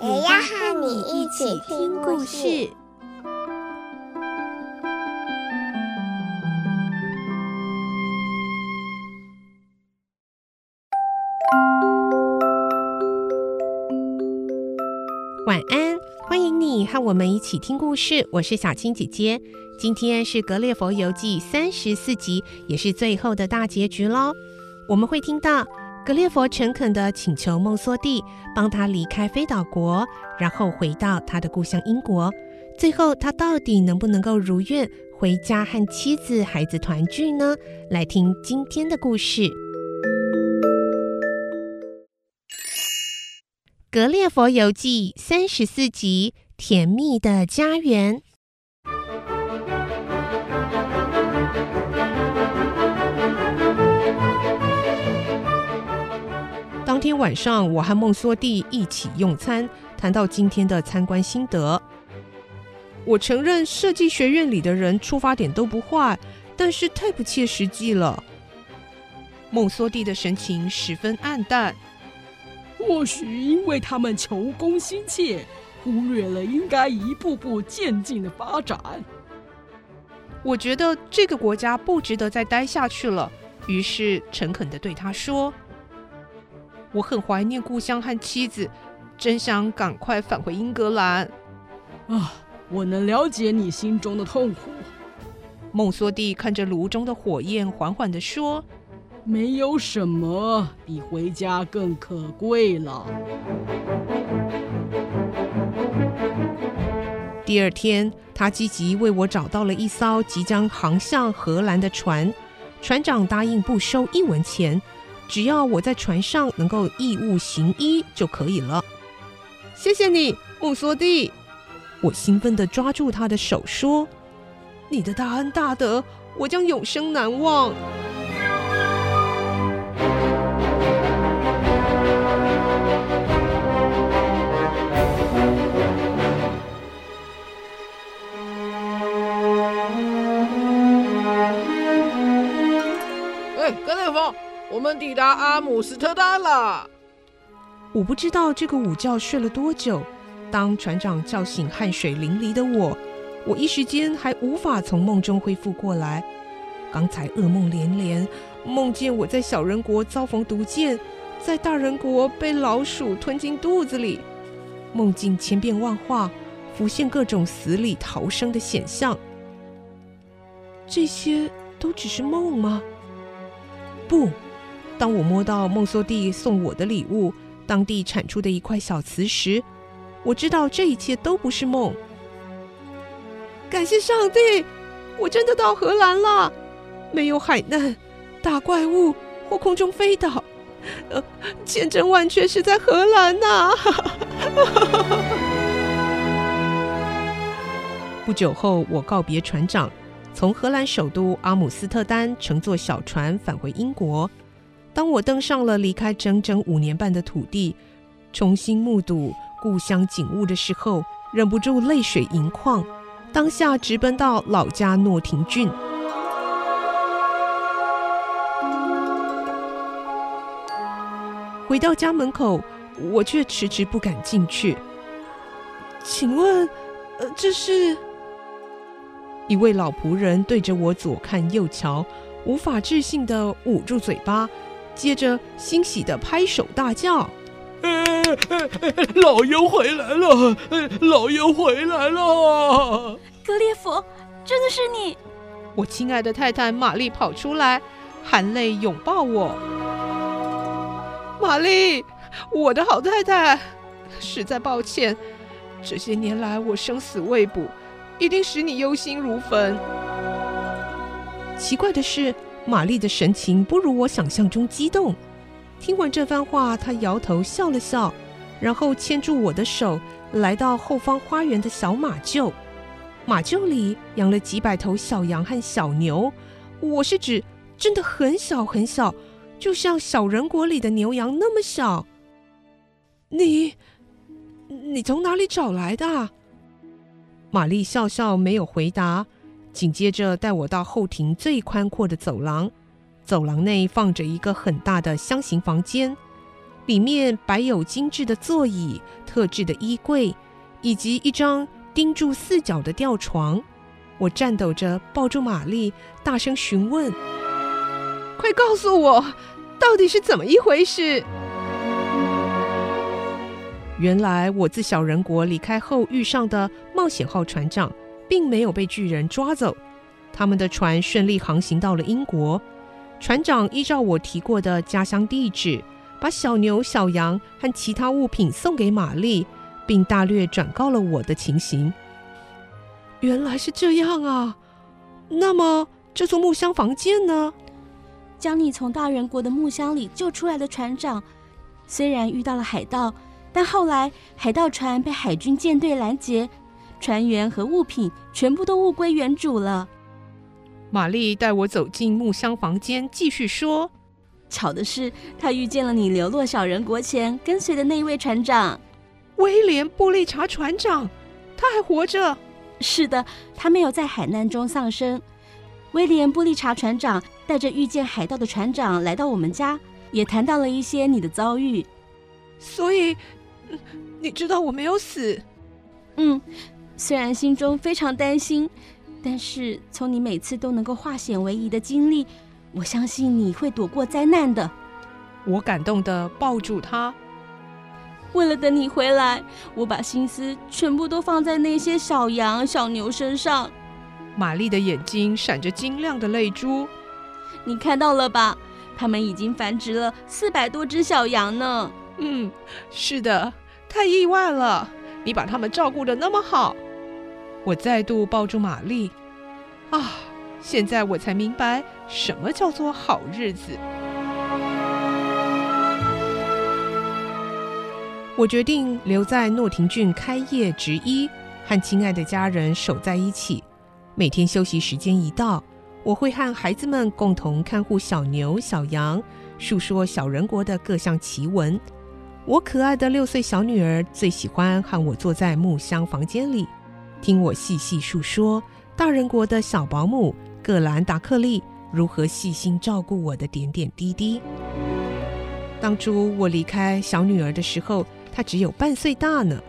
也要和你一起听故事。晚安，欢迎你和我们一起听故事。我是小青姐姐。今天是《格列佛游记》三十四集，也是最后的大结局喽。我们会听到格列佛诚恳地请求梦梭蒂帮他离开飞岛国，然后回到他的故乡英国。最后，他到底能不能够如愿回家和妻子、孩子团聚呢？来听今天的故事。《格列佛游记》三十四集：甜蜜的家园。当天晚上，我和孟梭蒂一起用餐，谈到今天的参观心得。我承认设计学院里的人出发点都不坏，但是太不切实际了。孟梭蒂的神情十分黯淡。或许因为他们求功心切，忽略了应该一步步渐进的发展。我觉得这个国家不值得再待下去了，于是诚恳的对他说：“我很怀念故乡和妻子，真想赶快返回英格兰。”啊，我能了解你心中的痛苦。孟梭蒂看着炉中的火焰，缓缓地说。没有什么比回家更可贵了。第二天，他积极为我找到了一艘即将航向荷兰的船，船长答应不收一文钱，只要我在船上能够义务行医就可以了。谢谢你，穆梭蒂！我兴奋地抓住他的手说：“你的大恩大德，我将永生难忘。”我们抵达阿姆斯特丹了。我不知道这个午觉睡了多久。当船长叫醒汗水淋漓的我，我一时间还无法从梦中恢复过来。刚才噩梦连连，梦见我在小人国遭逢毒箭，在大人国被老鼠吞进肚子里。梦境千变万化，浮现各种死里逃生的险象。这些都只是梦吗？不。当我摸到梦梭蒂送我的礼物，当地产出的一块小瓷时，我知道这一切都不是梦。感谢上帝，我真的到荷兰了，没有海难、大怪物或空中飞岛，呃，千真万确是在荷兰呐、啊！不久后，我告别船长，从荷兰首都阿姆斯特丹乘坐小船返回英国。当我登上了离开整整五年半的土地，重新目睹故乡景物的时候，忍不住泪水盈眶。当下直奔到老家诺廷郡，回到家门口，我却迟迟不敢进去。请问，呃，这是？一位老仆人对着我左看右瞧，无法置信的捂住嘴巴。接着，欣喜地拍手大叫：“老爷回来了！老爷回来了！”格列佛，真的是你！我亲爱的太太玛丽跑出来，含泪拥抱我。玛丽，我的好太太，实在抱歉，这些年来我生死未卜，一定使你忧心如焚。奇怪的是。玛丽的神情不如我想象中激动。听完这番话，她摇头笑了笑，然后牵住我的手，来到后方花园的小马厩。马厩里养了几百头小羊和小牛，我是指真的很小很小，就像小人国里的牛羊那么小。你，你从哪里找来的？玛丽笑笑没有回答，紧接着带我到后庭最宽阔的走廊。走廊内放着一个很大的箱型房间，里面摆有精致的座椅、特制的衣柜，以及一张钉住四角的吊床。我颤抖着抱住玛丽，大声询问：“快告诉我，到底是怎么一回事？”原来我自小人国离开后遇上的冒险号船长，并没有被巨人抓走，他们的船顺利航行到了英国。船长依照我提过的家乡地址，把小牛、小羊和其他物品送给玛丽，并大略转告了我的情形。原来是这样啊！那么这座木箱房间呢？将你从大人国的木箱里救出来的船长，虽然遇到了海盗，但后来海盗船被海军舰队拦截，船员和物品全部都物归原主了。玛丽带我走进木箱房间，继续说：“巧的是，她遇见了你流落小人国前跟随的那一位船长，威廉·布利查船长。他还活着？是的，他没有在海难中丧生。威廉·布利查船长带着遇见海盗的船长来到我们家，也谈到了一些你的遭遇。所以，你知道我没有死？嗯，虽然心中非常担心。”但是从你每次都能够化险为夷的经历，我相信你会躲过灾难的。我感动的抱住他。为了等你回来，我把心思全部都放在那些小羊、小牛身上。玛丽的眼睛闪着晶亮的泪珠。你看到了吧？他们已经繁殖了四百多只小羊呢。嗯，是的，太意外了。你把他们照顾的那么好。我再度抱住玛丽，啊，现在我才明白什么叫做好日子。我决定留在诺廷郡开业执医，和亲爱的家人守在一起。每天休息时间一到，我会和孩子们共同看护小牛、小羊，述说小人国的各项奇闻。我可爱的六岁小女儿最喜欢和我坐在木箱房间里。听我细细述说大人国的小保姆葛兰达克利如何细心照顾我的点点滴滴。当初我离开小女儿的时候，她只有半岁大呢。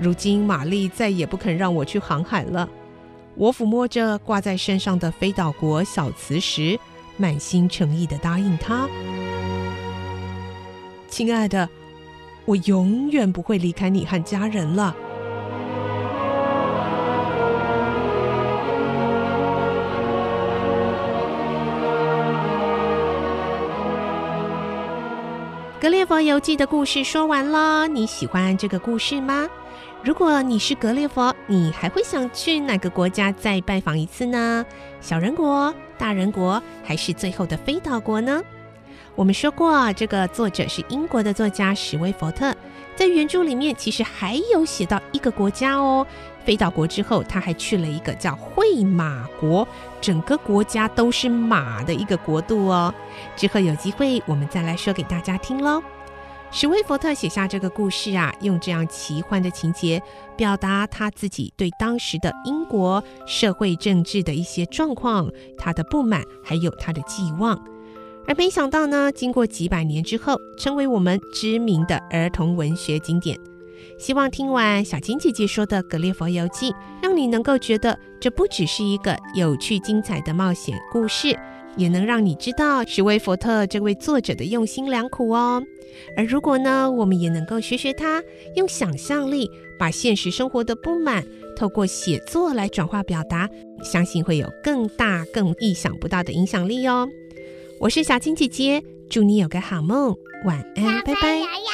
如今玛丽再也不肯让我去航海了。我抚摸着挂在身上的飞岛国小磁石，满心诚意地答应她：“亲爱的，我永远不会离开你和家人了。”《格列佛游记》的故事说完了，你喜欢这个故事吗？如果你是格列佛，你还会想去哪个国家再拜访一次呢？小人国、大人国，还是最后的飞岛国呢？我们说过，这个作者是英国的作家史威佛特，在原著里面其实还有写到一个国家哦。飞岛国之后，他还去了一个叫会马国，整个国家都是马的一个国度哦。之后有机会我们再来说给大家听喽。史威佛特写下这个故事啊，用这样奇幻的情节，表达他自己对当时的英国社会政治的一些状况，他的不满，还有他的寄望。而没想到呢，经过几百年之后，成为我们知名的儿童文学经典。希望听完小金姐姐说的《格列佛游记》，让你能够觉得这不只是一个有趣精彩的冒险故事，也能让你知道史威佛特这位作者的用心良苦哦。而如果呢，我们也能够学学他，用想象力把现实生活的不满透过写作来转化表达，相信会有更大、更意想不到的影响力哦。我是小青姐姐，祝你有个好梦，晚安，拜拜。